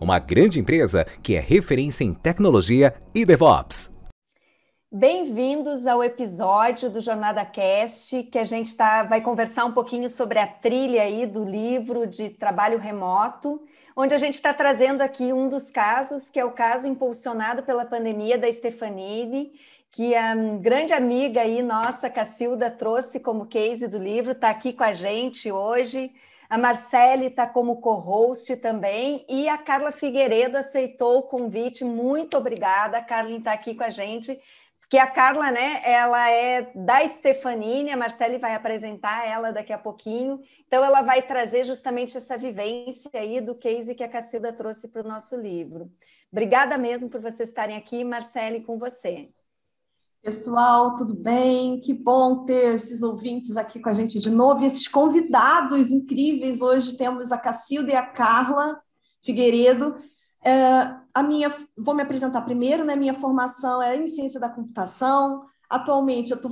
uma grande empresa que é referência em tecnologia e DevOps. Bem-vindos ao episódio do Jornada Cast, que a gente tá, vai conversar um pouquinho sobre a trilha aí do livro de trabalho remoto, onde a gente está trazendo aqui um dos casos, que é o caso impulsionado pela pandemia da Stefanini, que a grande amiga aí, nossa, Cacilda, trouxe como case do livro, está aqui com a gente hoje. A Marcele está como co-host também, e a Carla Figueiredo aceitou o convite. Muito obrigada, a Carla está aqui com a gente. Porque a Carla, né, ela é da Stefanini, a Marcele vai apresentar ela daqui a pouquinho. Então, ela vai trazer justamente essa vivência aí do case que a Cacilda trouxe para o nosso livro. Obrigada mesmo por vocês estarem aqui, Marcele, com você. Pessoal, tudo bem? Que bom ter esses ouvintes aqui com a gente de novo e esses convidados incríveis. Hoje temos a Cacilda e a Carla Figueiredo. É, a minha, vou me apresentar primeiro, né? Minha formação é em ciência da computação. Atualmente, eu estou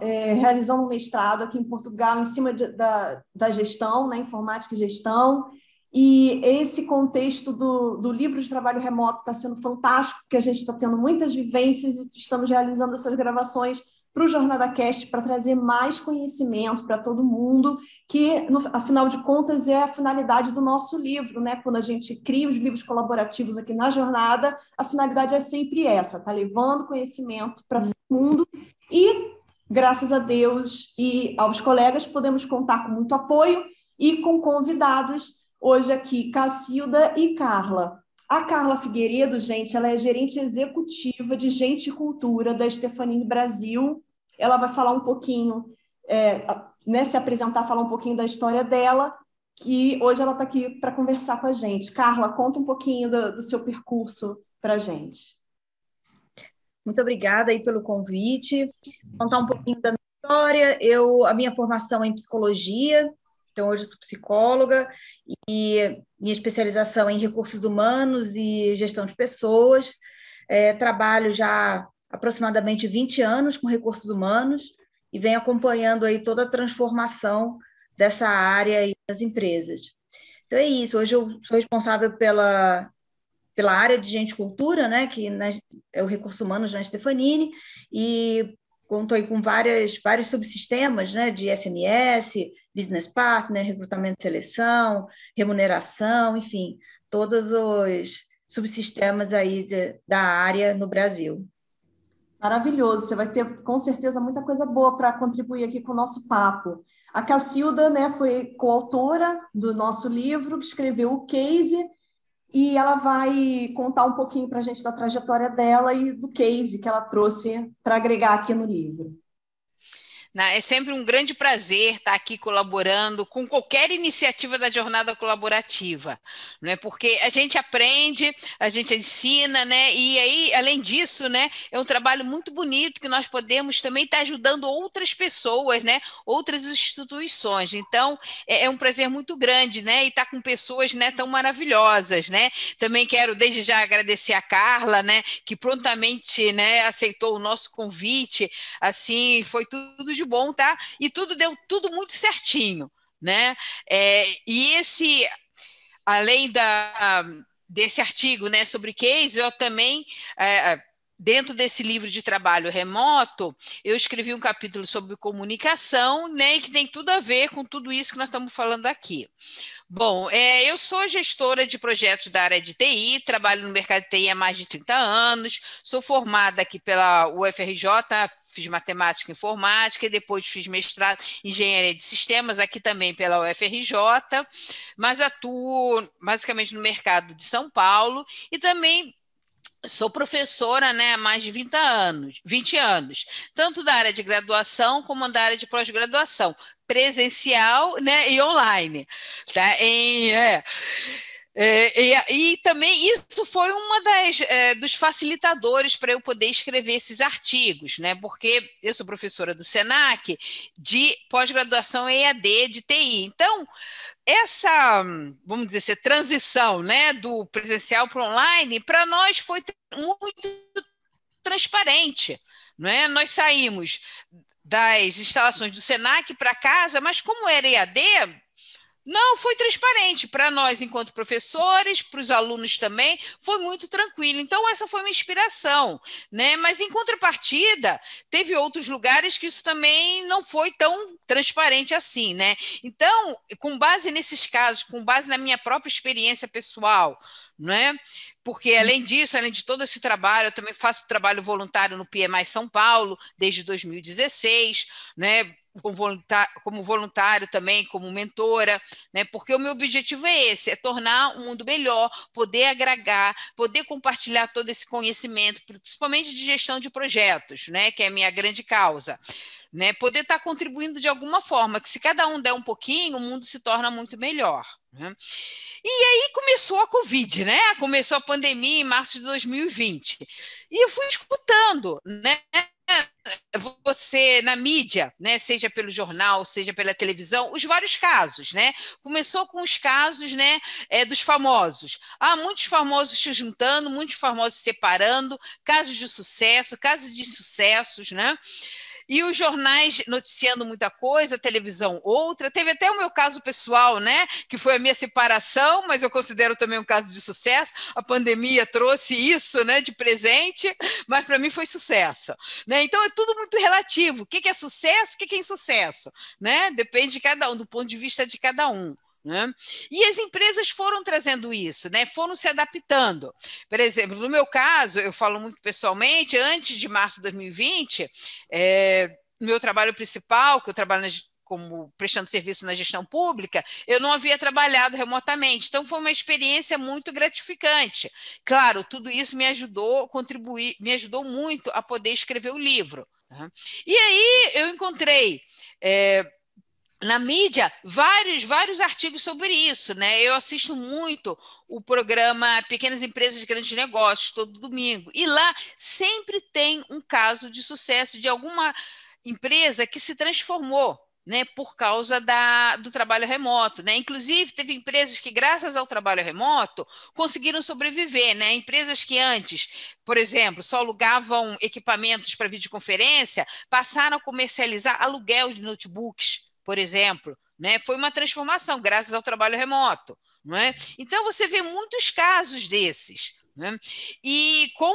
é, realizando um mestrado aqui em Portugal em cima de, da, da gestão, né? informática e gestão. E esse contexto do, do livro de trabalho remoto está sendo fantástico, porque a gente está tendo muitas vivências e estamos realizando essas gravações para o Jornada Cast para trazer mais conhecimento para todo mundo, que, no, afinal de contas, é a finalidade do nosso livro, né? Quando a gente cria os livros colaborativos aqui na jornada, a finalidade é sempre essa, tá levando conhecimento para todo mundo e, graças a Deus e aos colegas, podemos contar com muito apoio e com convidados hoje aqui Cacilda e Carla. A Carla Figueiredo, gente, ela é gerente executiva de Gente e Cultura da Stefanini Brasil. Ela vai falar um pouquinho, é, né, se apresentar, falar um pouquinho da história dela, que hoje ela está aqui para conversar com a gente. Carla, conta um pouquinho do, do seu percurso para a gente. Muito obrigada aí pelo convite. Contar um pouquinho da minha história. Eu, a minha formação é em psicologia, então, hoje eu sou psicóloga e minha especialização é em recursos humanos e gestão de pessoas. É, trabalho já aproximadamente 20 anos com recursos humanos e venho acompanhando aí toda a transformação dessa área das empresas. Então é isso, hoje eu sou responsável pela, pela área de gente cultura, né, que é o recurso humanos na Stefanini, e contou com várias, vários subsistemas né, de SMS, business partner, recrutamento e seleção, remuneração, enfim, todos os subsistemas aí de, da área no Brasil. Maravilhoso, você vai ter com certeza muita coisa boa para contribuir aqui com o nosso papo. A Cacilda né, foi coautora do nosso livro, que escreveu o case e ela vai contar um pouquinho para a gente da trajetória dela e do case que ela trouxe para agregar aqui no livro. Né? É sempre um grande prazer estar aqui colaborando com qualquer iniciativa da jornada colaborativa, não é? Porque a gente aprende, a gente ensina, né? E aí, além disso, né, é um trabalho muito bonito que nós podemos também estar ajudando outras pessoas, né? Outras instituições. Então, é, é um prazer muito grande, né? E estar com pessoas, né, tão maravilhosas, né? Também quero desde já agradecer a Carla, né, que prontamente, né, aceitou o nosso convite. Assim, foi tudo de bom, tá? E tudo deu tudo muito certinho, né? É, e esse, além da, desse artigo, né, sobre case, eu também é, dentro desse livro de trabalho remoto, eu escrevi um capítulo sobre comunicação, né, que tem tudo a ver com tudo isso que nós estamos falando aqui. Bom, é, eu sou gestora de projetos da área de TI, trabalho no mercado de TI há mais de 30 anos, sou formada aqui pela UFRJ, fiz matemática e informática, e depois fiz mestrado em engenharia de sistemas, aqui também pela UFRJ, mas atuo basicamente no mercado de São Paulo e também sou professora né, há mais de 20 anos, 20 anos, tanto da área de graduação como da área de pós-graduação, presencial né, e online. Tá? Em, é, é, e, e, também isso foi uma das é, dos facilitadores para eu poder escrever esses artigos, né? Porque eu sou professora do Senac de pós-graduação EAD de TI. Então, essa, vamos dizer, essa transição, né, do presencial para online, para nós foi muito transparente, não é? Nós saímos das instalações do Senac para casa, mas como era EAD, não, foi transparente para nós, enquanto professores, para os alunos também, foi muito tranquilo. Então, essa foi uma inspiração, né? Mas em contrapartida, teve outros lugares que isso também não foi tão transparente assim, né? Então, com base nesses casos, com base na minha própria experiência pessoal, né? Porque além disso, além de todo esse trabalho, eu também faço trabalho voluntário no PMI São Paulo desde 2016, né? Como voluntário, como voluntário também, como mentora, né? Porque o meu objetivo é esse, é tornar o mundo melhor, poder agregar, poder compartilhar todo esse conhecimento, principalmente de gestão de projetos, né? Que é a minha grande causa. Né, poder estar contribuindo de alguma forma, que se cada um der um pouquinho, o mundo se torna muito melhor. Né? E aí começou a Covid, né? Começou a pandemia em março de 2020. E eu fui escutando, né? Você na mídia, né, seja pelo jornal, seja pela televisão, os vários casos, né? Começou com os casos, né, é, dos famosos. Ah, muitos famosos se juntando, muitos famosos se separando, casos de sucesso, casos de sucessos, né? E os jornais noticiando muita coisa, a televisão outra. Teve até o meu caso pessoal, né? Que foi a minha separação, mas eu considero também um caso de sucesso. A pandemia trouxe isso, né? De presente, mas para mim foi sucesso. Né? Então é tudo muito relativo. O que é sucesso? O que é insucesso? Né? Depende de cada um, do ponto de vista de cada um. Né? E as empresas foram trazendo isso, né? foram se adaptando. Por exemplo, no meu caso, eu falo muito pessoalmente, antes de março de 2020, é, meu trabalho principal, que eu trabalho na, como prestando serviço na gestão pública, eu não havia trabalhado remotamente. Então foi uma experiência muito gratificante. Claro, tudo isso me ajudou, contribuir, me ajudou muito a poder escrever o livro. Tá? E aí eu encontrei é, na mídia vários vários artigos sobre isso, né? Eu assisto muito o programa Pequenas Empresas Grandes Negócios todo domingo e lá sempre tem um caso de sucesso de alguma empresa que se transformou. Né, por causa da, do trabalho remoto. Né? Inclusive, teve empresas que, graças ao trabalho remoto, conseguiram sobreviver. Né? Empresas que antes, por exemplo, só alugavam equipamentos para videoconferência, passaram a comercializar aluguel de notebooks por exemplo, né? Foi uma transformação graças ao trabalho remoto, não é? Então você vê muitos casos desses, né? E com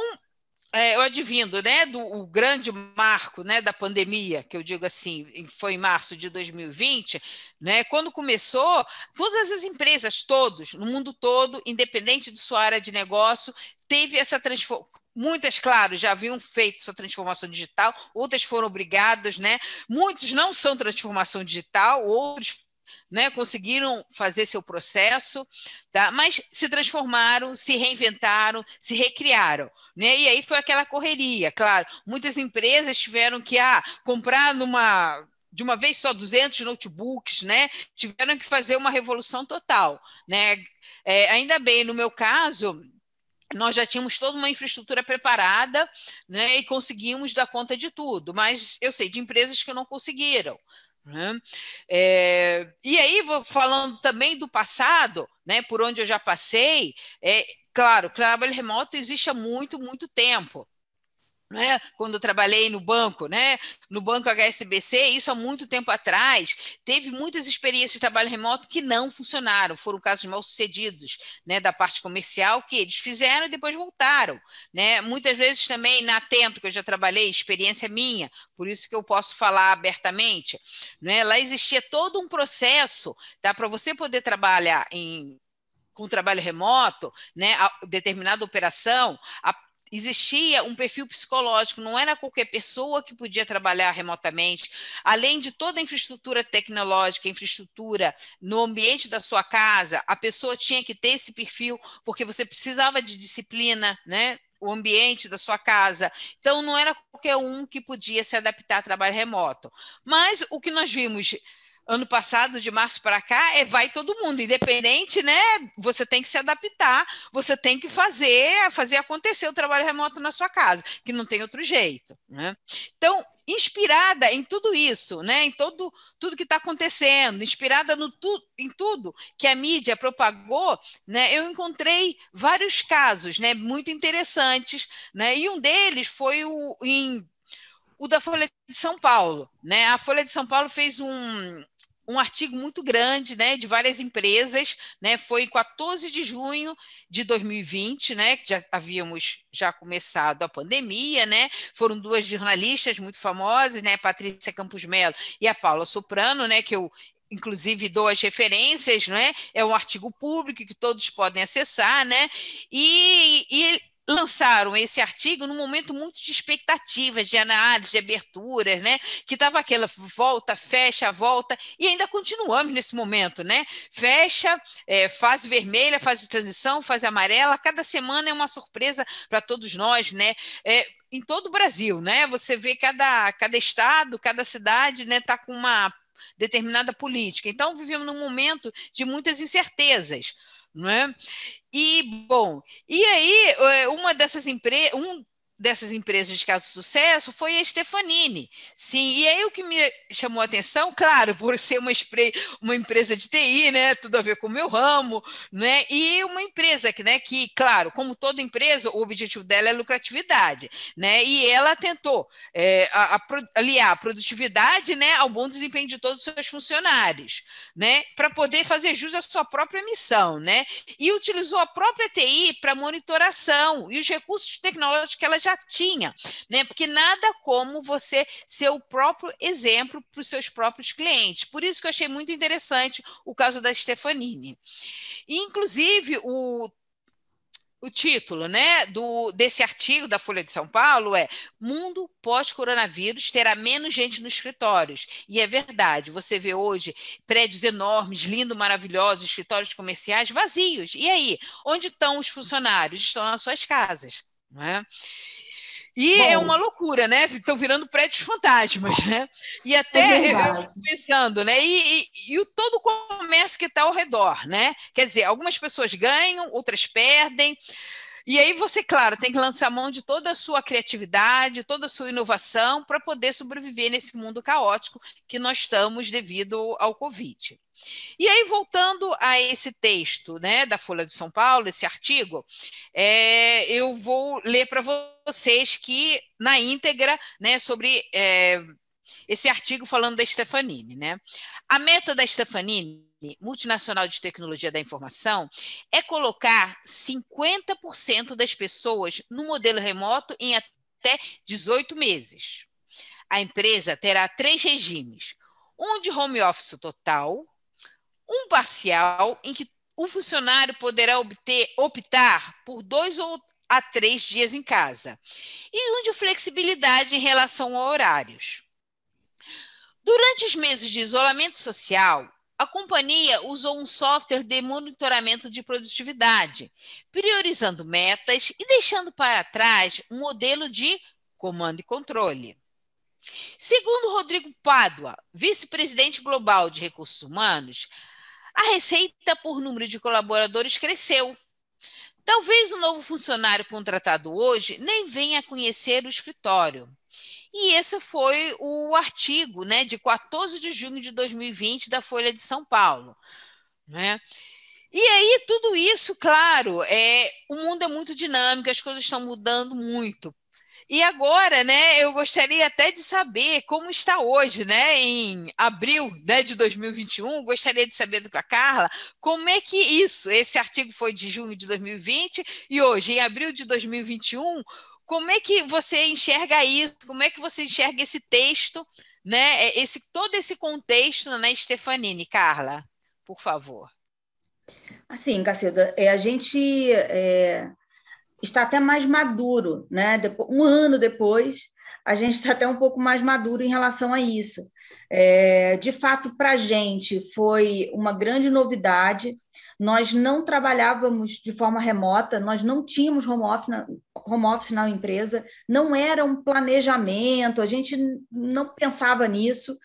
é, eu advindo, né, do o grande marco, né, da pandemia, que eu digo assim, foi em março de 2020, né, quando começou, todas as empresas, todos, no mundo todo, independente de sua área de negócio, teve essa transformação Muitas, claro, já haviam feito sua transformação digital, outras foram obrigadas, né? Muitos não são transformação digital, outros né, conseguiram fazer seu processo, tá? mas se transformaram, se reinventaram, se recriaram. Né? E aí foi aquela correria, claro. Muitas empresas tiveram que ah, comprar numa de uma vez só 200 notebooks, né? Tiveram que fazer uma revolução total, né? É, ainda bem, no meu caso, nós já tínhamos toda uma infraestrutura preparada né, e conseguimos dar conta de tudo, mas eu sei de empresas que não conseguiram. Né? É, e aí, vou falando também do passado, né, por onde eu já passei, é, claro, trabalho remoto existe há muito, muito tempo né? quando eu trabalhei no banco, né? no banco HSBC, isso há muito tempo atrás, teve muitas experiências de trabalho remoto que não funcionaram, foram casos mal sucedidos né? da parte comercial, que eles fizeram e depois voltaram. Né? Muitas vezes também na Atento, que eu já trabalhei, experiência minha, por isso que eu posso falar abertamente, né? lá existia todo um processo tá? para você poder trabalhar em com trabalho remoto, né, determinada operação, a, existia um perfil psicológico, não era qualquer pessoa que podia trabalhar remotamente. Além de toda a infraestrutura tecnológica, infraestrutura no ambiente da sua casa, a pessoa tinha que ter esse perfil, porque você precisava de disciplina, né? o ambiente da sua casa. Então, não era qualquer um que podia se adaptar a trabalho remoto. Mas o que nós vimos ano passado, de março para cá, é vai todo mundo, independente, né? Você tem que se adaptar, você tem que fazer, fazer acontecer o trabalho remoto na sua casa, que não tem outro jeito, né? Então, inspirada em tudo isso, né? Em todo tudo que está acontecendo, inspirada no tu, em tudo que a mídia propagou, né? Eu encontrei vários casos, né? Muito interessantes, né? E um deles foi o em o da Folha de São Paulo. Né? A Folha de São Paulo fez um, um artigo muito grande, né, de várias empresas, né, foi em 14 de junho de 2020, né, que já havíamos já começado a pandemia, né, foram duas jornalistas muito famosas, né, Patrícia Campos Melo e a Paula Soprano, né, que eu inclusive dou as referências, né, é um artigo público que todos podem acessar, né, e, e lançaram esse artigo num momento muito de expectativas, de análise, de aberturas, né? Que estava aquela volta, fecha, volta, e ainda continuamos nesse momento, né? Fecha, é, fase vermelha, fase de transição, fase amarela, cada semana é uma surpresa para todos nós, né? É, em todo o Brasil, né? Você vê cada, cada estado, cada cidade, né, tá com uma determinada política. Então, vivemos num momento de muitas incertezas não é? E, bom, e aí, eh, uma dessas empresas, um dessas empresas de caso de sucesso foi a Stefanini. Sim, e aí o que me chamou a atenção, claro, por ser uma, uma empresa de TI, né, tudo a ver com o meu ramo, né, e uma empresa que, né, que, claro, como toda empresa, o objetivo dela é lucratividade, né, e ela tentou é, a, a, aliar a produtividade, né, ao bom desempenho de todos os seus funcionários, né, para poder fazer jus à sua própria missão, né, e utilizou a própria TI para monitoração e os recursos tecnológicos que ela já tinha, né? Porque nada como você ser o próprio exemplo para os seus próprios clientes. Por isso que eu achei muito interessante o caso da Stefanini. Inclusive, o o título né, do, desse artigo da Folha de São Paulo é Mundo pós-coronavírus terá menos gente nos escritórios. E é verdade, você vê hoje prédios enormes, lindos, maravilhosos, escritórios comerciais vazios. E aí, onde estão os funcionários? Estão nas suas casas. Né? E Bom, é uma loucura, né? Estão virando prédios fantasmas, né? E até é eu fico pensando, né? E, e, e, o todo o comércio que está ao redor, né? Quer dizer, algumas pessoas ganham, outras perdem. E aí você, claro, tem que lançar mão de toda a sua criatividade, toda a sua inovação para poder sobreviver nesse mundo caótico que nós estamos devido ao Covid. E aí, voltando a esse texto né, da Folha de São Paulo, esse artigo, é, eu vou ler para vocês que, na íntegra, né, sobre é, esse artigo falando da Stefanini. Né? A meta da Stefanini multinacional de tecnologia da informação é colocar 50% das pessoas no modelo remoto em até 18 meses. A empresa terá três regimes: um de home office total, um parcial em que o funcionário poderá obter, optar por dois ou a três dias em casa, e um de flexibilidade em relação a horários. Durante os meses de isolamento social, a companhia usou um software de monitoramento de produtividade, priorizando metas e deixando para trás um modelo de comando e controle. Segundo Rodrigo Pádua, vice-presidente global de recursos humanos, a receita por número de colaboradores cresceu. Talvez o novo funcionário contratado hoje nem venha conhecer o escritório. E esse foi o artigo né, de 14 de junho de 2020 da Folha de São Paulo. Né? E aí, tudo isso, claro, é, o mundo é muito dinâmico, as coisas estão mudando muito. E agora, né, eu gostaria até de saber como está hoje, né, em abril né, de 2021, gostaria de saber da Carla, como é que isso, esse artigo foi de junho de 2020 e hoje, em abril de 2021, como é que você enxerga isso? Como é que você enxerga esse texto, né, esse, todo esse contexto, né, Stefanini? Carla, por favor. Assim, Cacilda, é, a gente... É está até mais maduro, né? Um ano depois, a gente está até um pouco mais maduro em relação a isso. É, de fato, para a gente foi uma grande novidade. Nós não trabalhávamos de forma remota, nós não tínhamos home office, na, home office na empresa, não era um planejamento, a gente não pensava nisso.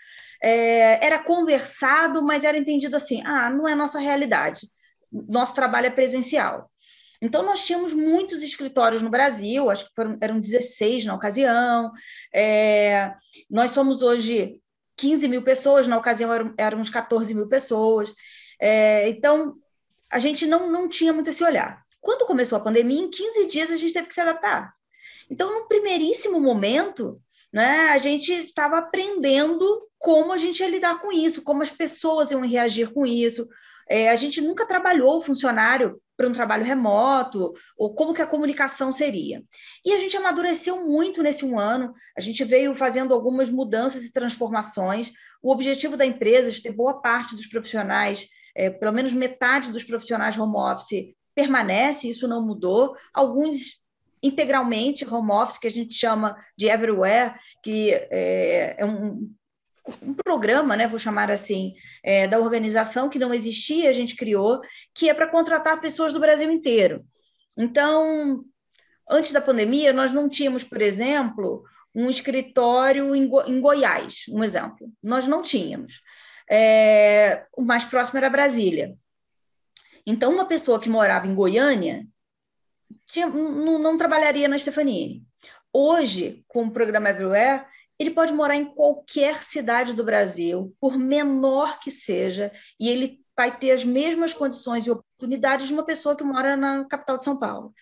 É, era conversado, mas era entendido assim: ah, não é nossa realidade. Nosso trabalho é presencial. Então, nós tínhamos muitos escritórios no Brasil, acho que foram, eram 16 na ocasião. É, nós somos hoje 15 mil pessoas, na ocasião eram, éramos 14 mil pessoas. É, então, a gente não, não tinha muito esse olhar. Quando começou a pandemia, em 15 dias a gente teve que se adaptar. Então, no primeiríssimo momento, né, a gente estava aprendendo como a gente ia lidar com isso, como as pessoas iam reagir com isso. É, a gente nunca trabalhou o funcionário para um trabalho remoto, ou como que a comunicação seria. E a gente amadureceu muito nesse um ano, a gente veio fazendo algumas mudanças e transformações. O objetivo da empresa é ter boa parte dos profissionais, é, pelo menos metade dos profissionais home office permanece, isso não mudou. Alguns integralmente home office, que a gente chama de everywhere, que é, é um, um programa, né, vou chamar assim, é, da organização que não existia, a gente criou, que é para contratar pessoas do Brasil inteiro. Então, antes da pandemia, nós não tínhamos, por exemplo, um escritório em, Go em Goiás, um exemplo. Nós não tínhamos. É, o mais próximo era Brasília. Então, uma pessoa que morava em Goiânia tinha, não, não trabalharia na Stefanini. Hoje, com o programa Everywhere, ele pode morar em qualquer cidade do Brasil, por menor que seja, e ele vai ter as mesmas condições e oportunidades de uma pessoa que mora na capital de São Paulo.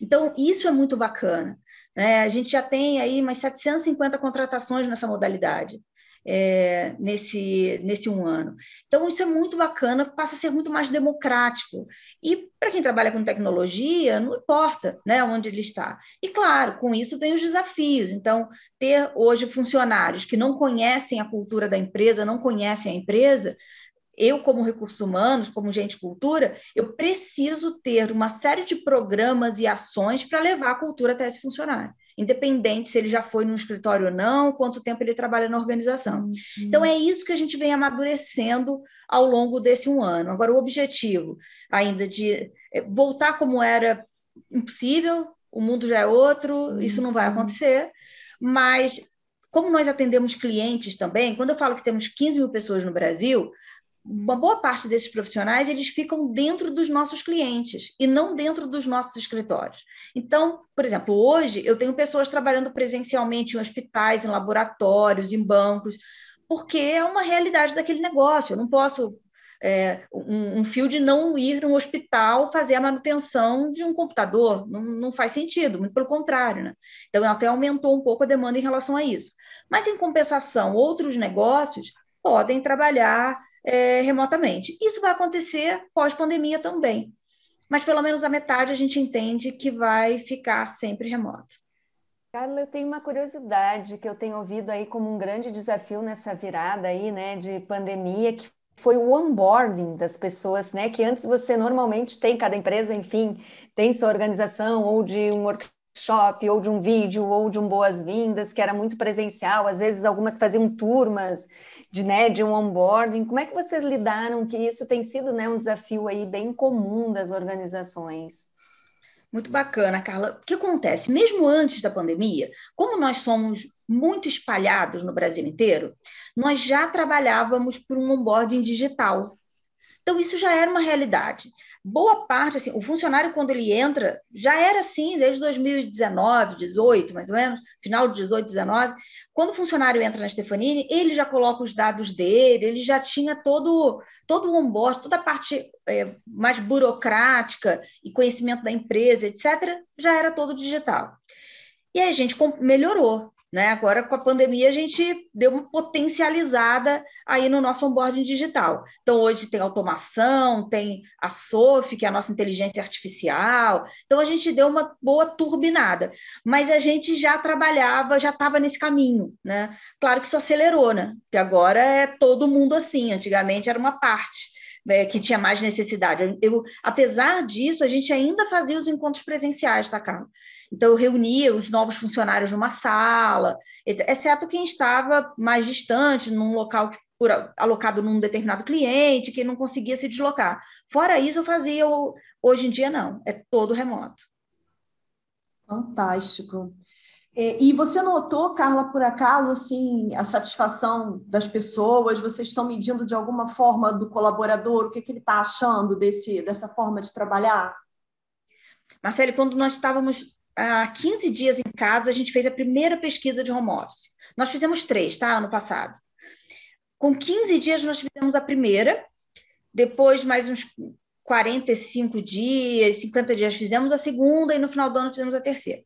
Então, isso é muito bacana. Né? A gente já tem aí umas 750 contratações nessa modalidade é, nesse, nesse um ano. Então, isso é muito bacana, passa a ser muito mais democrático. E para quem trabalha com tecnologia, não importa né, onde ele está. E, claro, com isso vem os desafios. Então, ter hoje funcionários que não conhecem a cultura da empresa, não conhecem a empresa, eu, como recursos humanos, como gente cultura, eu preciso ter uma série de programas e ações para levar a cultura até esse funcionário independente se ele já foi no escritório ou não, quanto tempo ele trabalha na organização. Uhum. Então, é isso que a gente vem amadurecendo ao longo desse um ano. Agora, o objetivo ainda de é, voltar como era impossível, o mundo já é outro, uhum. isso não vai acontecer, mas como nós atendemos clientes também, quando eu falo que temos 15 mil pessoas no Brasil, uma boa parte desses profissionais eles ficam dentro dos nossos clientes e não dentro dos nossos escritórios. Então, por exemplo, hoje eu tenho pessoas trabalhando presencialmente em hospitais, em laboratórios, em bancos, porque é uma realidade daquele negócio. Eu não posso é, um, um fio de não ir no hospital fazer a manutenção de um computador, não, não faz sentido, muito pelo contrário. Né? Então, até aumentou um pouco a demanda em relação a isso. Mas, em compensação, outros negócios podem trabalhar é, remotamente. Isso vai acontecer pós-pandemia também, mas pelo menos a metade a gente entende que vai ficar sempre remoto. Carla, eu tenho uma curiosidade que eu tenho ouvido aí como um grande desafio nessa virada aí, né, de pandemia, que foi o onboarding das pessoas, né, que antes você normalmente tem, cada empresa, enfim, tem sua organização ou de um workshop, ou de um vídeo, ou de um boas-vindas, que era muito presencial, às vezes algumas faziam turmas, de, né, de um onboarding. Como é que vocês lidaram que isso tem sido né, um desafio aí bem comum das organizações? Muito bacana, Carla. O que acontece? Mesmo antes da pandemia, como nós somos muito espalhados no Brasil inteiro, nós já trabalhávamos por um onboarding digital. Então, isso já era uma realidade. Boa parte, assim, o funcionário, quando ele entra, já era assim desde 2019, 18, mais ou menos, final de 18, 19. Quando o funcionário entra na Stefanini, ele já coloca os dados dele, ele já tinha todo, todo o onboard, toda a parte é, mais burocrática e conhecimento da empresa, etc., já era todo digital. E aí a gente melhorou. Né? Agora, com a pandemia, a gente deu uma potencializada aí no nosso onboarding digital. Então, hoje tem automação, tem a SOF, que é a nossa inteligência artificial. Então, a gente deu uma boa turbinada. Mas a gente já trabalhava, já estava nesse caminho. Né? Claro que isso acelerou, né? Porque agora é todo mundo assim. Antigamente era uma parte é, que tinha mais necessidade. Eu, apesar disso, a gente ainda fazia os encontros presenciais, tá, Carla? Então, eu reunia os novos funcionários numa sala, exceto quem estava mais distante, num local por, alocado num determinado cliente, que não conseguia se deslocar. Fora isso, eu fazia, hoje em dia, não, é todo remoto. Fantástico. É, e você notou, Carla, por acaso, assim, a satisfação das pessoas? Vocês estão medindo de alguma forma do colaborador? O que, que ele está achando desse, dessa forma de trabalhar? Marcelo, quando nós estávamos há 15 dias em casa, a gente fez a primeira pesquisa de home office. Nós fizemos três, tá? Ano passado. Com 15 dias, nós fizemos a primeira. Depois, mais uns 45 dias, 50 dias, fizemos a segunda. E no final do ano, fizemos a terceira.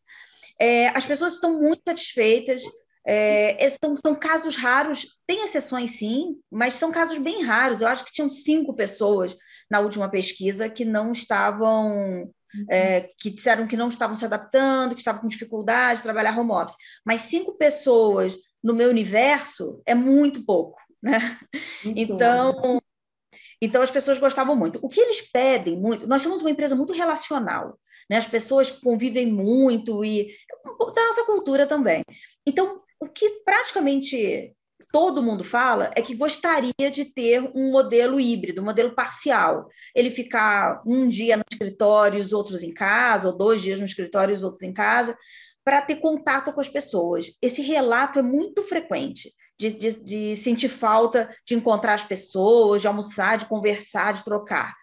É, as pessoas estão muito satisfeitas. É, são, são, casos raros, tem exceções sim, mas são casos bem raros. Eu acho que tinham cinco pessoas na última pesquisa que não estavam, é, que disseram que não estavam se adaptando, que estavam com dificuldade de trabalhar home office. Mas cinco pessoas no meu universo é muito pouco, né? Então, então as pessoas gostavam muito. O que eles pedem muito, nós somos uma empresa muito relacional né? As pessoas convivem muito e da nossa cultura também. Então, o que praticamente todo mundo fala é que gostaria de ter um modelo híbrido, um modelo parcial. Ele ficar um dia no escritório, os outros em casa, ou dois dias no escritório, os outros em casa, para ter contato com as pessoas. Esse relato é muito frequente. De, de, de, sentir falta de encontrar as pessoas, de almoçar, de conversar, de trocar.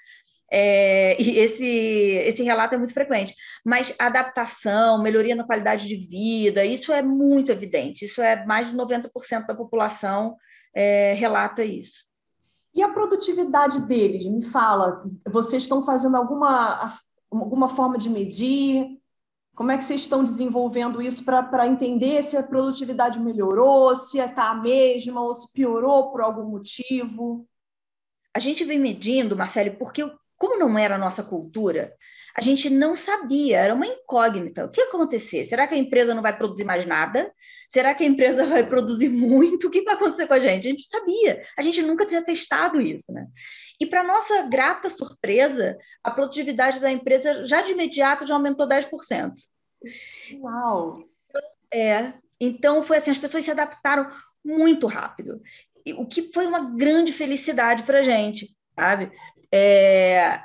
É, e esse, esse relato é muito frequente. Mas adaptação, melhoria na qualidade de vida, isso é muito evidente. Isso é mais de 90% da população é, relata isso. E a produtividade deles? Me fala, vocês estão fazendo alguma, alguma forma de medir? Como é que vocês estão desenvolvendo isso para entender se a produtividade melhorou, se está a mesma ou se piorou por algum motivo? A gente vem medindo, Marcelo, porque como não era a nossa cultura, a gente não sabia, era uma incógnita. O que ia acontecer? Será que a empresa não vai produzir mais nada? Será que a empresa vai produzir muito? O que vai acontecer com a gente? A gente sabia, a gente nunca tinha testado isso, né? E para nossa grata surpresa, a produtividade da empresa já de imediato já aumentou 10%. Uau! É, então foi assim, as pessoas se adaptaram muito rápido, o que foi uma grande felicidade para a gente, sabe? É,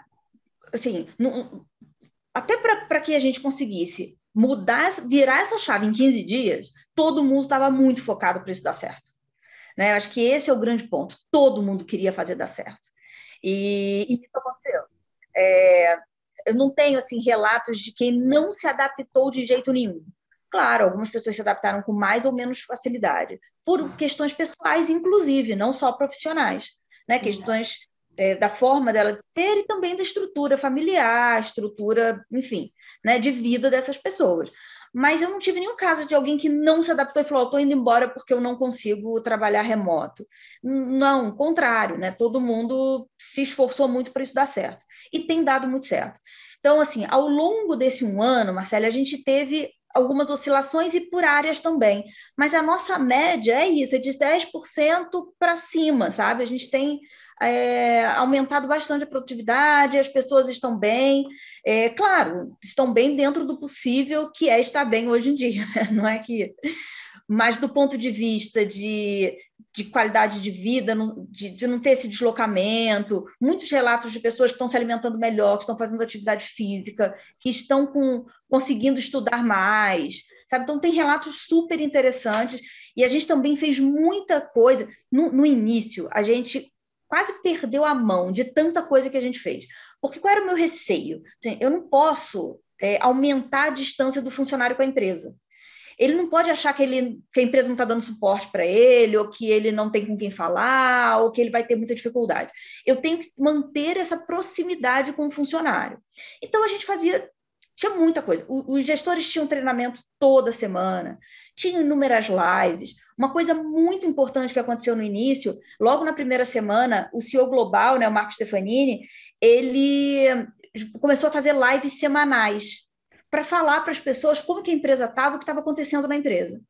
assim, não, até para que a gente conseguisse mudar, virar essa chave em 15 dias, todo mundo estava muito focado para isso dar certo. Né? Eu acho que esse é o grande ponto. Todo mundo queria fazer dar certo. E, e isso aconteceu. É, eu não tenho assim relatos de quem não se adaptou de jeito nenhum. Claro, algumas pessoas se adaptaram com mais ou menos facilidade, por questões pessoais, inclusive, não só profissionais, né? Questões é, da forma dela de ser e também da estrutura familiar, estrutura, enfim, né, de vida dessas pessoas. Mas eu não tive nenhum caso de alguém que não se adaptou e falou: estou indo embora porque eu não consigo trabalhar remoto. Não, contrário, né? Todo mundo se esforçou muito para isso dar certo. E tem dado muito certo. Então, assim, ao longo desse um ano, Marcela, a gente teve algumas oscilações e por áreas também. Mas a nossa média é isso, é de 10% para cima, sabe? A gente tem é, aumentado bastante a produtividade, as pessoas estão bem, é, claro, estão bem dentro do possível que é estar bem hoje em dia, né? não é que. Mas do ponto de vista de, de qualidade de vida, de, de, não ter esse deslocamento, muitos relatos de pessoas que estão se alimentando melhor, que estão fazendo atividade física, que estão com, conseguindo estudar mais, sabe? Então tem relatos super interessantes e a gente também fez muita coisa. No, no início, a gente quase perdeu a mão de tanta coisa que a gente fez. Porque qual era o meu receio? Eu não posso é, aumentar a distância do funcionário com a empresa. Ele não pode achar que, ele, que a empresa não está dando suporte para ele, ou que ele não tem com quem falar, ou que ele vai ter muita dificuldade. Eu tenho que manter essa proximidade com o funcionário. Então, a gente fazia tinha muita coisa. os gestores tinham treinamento toda semana, tinham inúmeras lives. Uma coisa muito importante que aconteceu no início, logo na primeira semana, o CEO global, né, o Marco Stefanini, ele começou a fazer lives semanais para falar para as pessoas como que a empresa estava, o que estava acontecendo na empresa.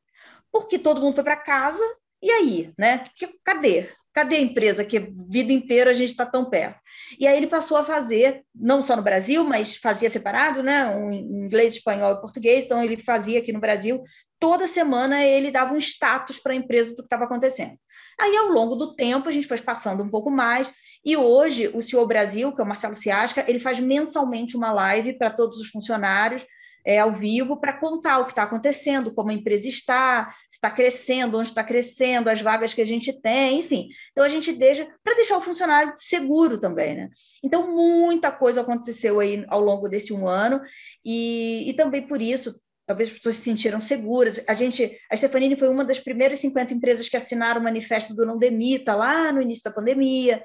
Porque todo mundo foi para casa, e aí, né? Que, cadê? Cadê a empresa que vida inteira a gente está tão perto? E aí ele passou a fazer, não só no Brasil, mas fazia separado, né? Um inglês, espanhol e português. Então ele fazia aqui no Brasil. Toda semana ele dava um status para a empresa do que estava acontecendo. Aí, ao longo do tempo, a gente foi passando um pouco mais. E hoje, o CEO Brasil, que é o Marcelo Ciasca, ele faz mensalmente uma live para todos os funcionários é, ao vivo para contar o que está acontecendo, como a empresa está, está crescendo, onde está crescendo, as vagas que a gente tem, enfim. Então a gente deixa para deixar o funcionário seguro também, né? Então muita coisa aconteceu aí ao longo desse um ano e, e também por isso talvez as pessoas se sentiram seguras. A gente, a Stefanini foi uma das primeiras 50 empresas que assinaram o manifesto do Não Demita lá no início da pandemia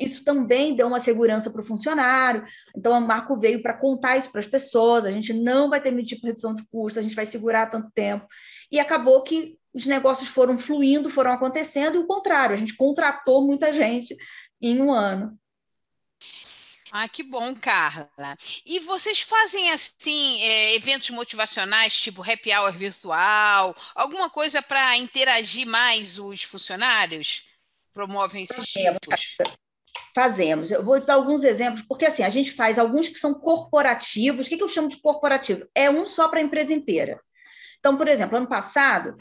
isso também deu uma segurança para o funcionário. Então, o Marco veio para contar isso para as pessoas: a gente não vai ter de redução de custo, a gente vai segurar tanto tempo. E acabou que os negócios foram fluindo, foram acontecendo, e o contrário, a gente contratou muita gente em um ano. Ah, que bom, Carla. E vocês fazem assim é, eventos motivacionais, tipo happy hour virtual, alguma coisa para interagir mais os funcionários? Promovem esses tipos? Fazemos. Eu vou dar alguns exemplos, porque assim, a gente faz alguns que são corporativos. O que, que eu chamo de corporativo? É um só para a empresa inteira. Então, por exemplo, ano passado,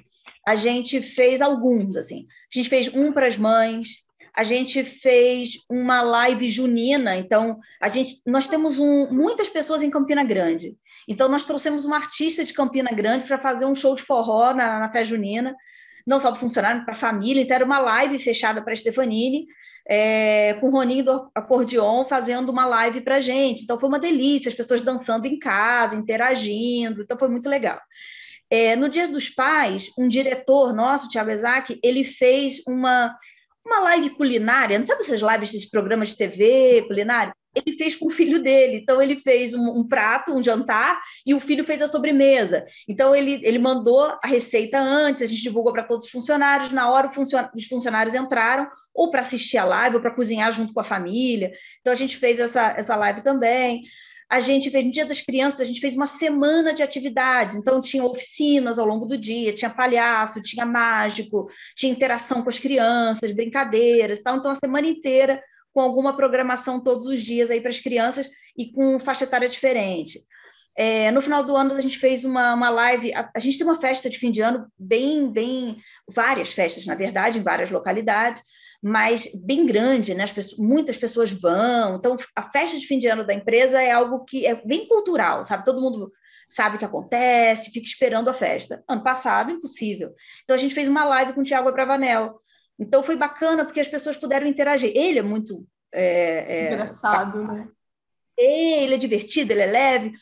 a gente fez alguns, assim. A gente fez um para as mães, a gente fez uma live junina. Então, a gente, nós temos um, muitas pessoas em Campina Grande. Então, nós trouxemos uma artista de Campina Grande para fazer um show de forró na, na junina, não só para funcionário, para a família. Então, era uma live fechada para a Stefanini é, com o Roninho do Acordeon fazendo uma live para gente. Então foi uma delícia, as pessoas dançando em casa, interagindo, então foi muito legal. É, no Dia dos Pais, um diretor nosso, Thiago Isaac, ele fez uma, uma live culinária, não sabe essas lives, esses programas de TV culinário? ele fez com o filho dele. Então, ele fez um, um, prato, um jantar, e o filho fez a sobremesa. Então, ele, ele mandou a receita antes, a gente divulgou para todos os funcionários. Na hora, os funcionários entraram, ou para assistir a live, ou para cozinhar junto com a família. Então, a gente fez essa, essa live também. A gente fez, no Dia das Crianças, a gente fez uma semana de atividades. Então, tinha oficinas ao longo do dia, tinha palhaço, tinha mágico, tinha interação com as crianças, brincadeiras. Tal. Então, a semana inteira com alguma programação todos os dias aí para as crianças e com faixa etária diferente. É, no final do ano a gente fez uma, uma live, a, a, gente tem uma festa de fim de ano bem, bem, várias festas, na verdade, em várias localidades, mas bem grande, né? Pessoas, muitas pessoas vão. Então, a festa de fim de ano da empresa é algo que é bem cultural, sabe? Todo mundo sabe o que acontece, fica esperando a festa. Ano passado, impossível. Então, a gente fez uma live com o Tiago Abravanel, então foi bacana porque as pessoas puderam interagir. Ele é muito. É, é, Engraçado, né? Ele é divertido, ele é leve.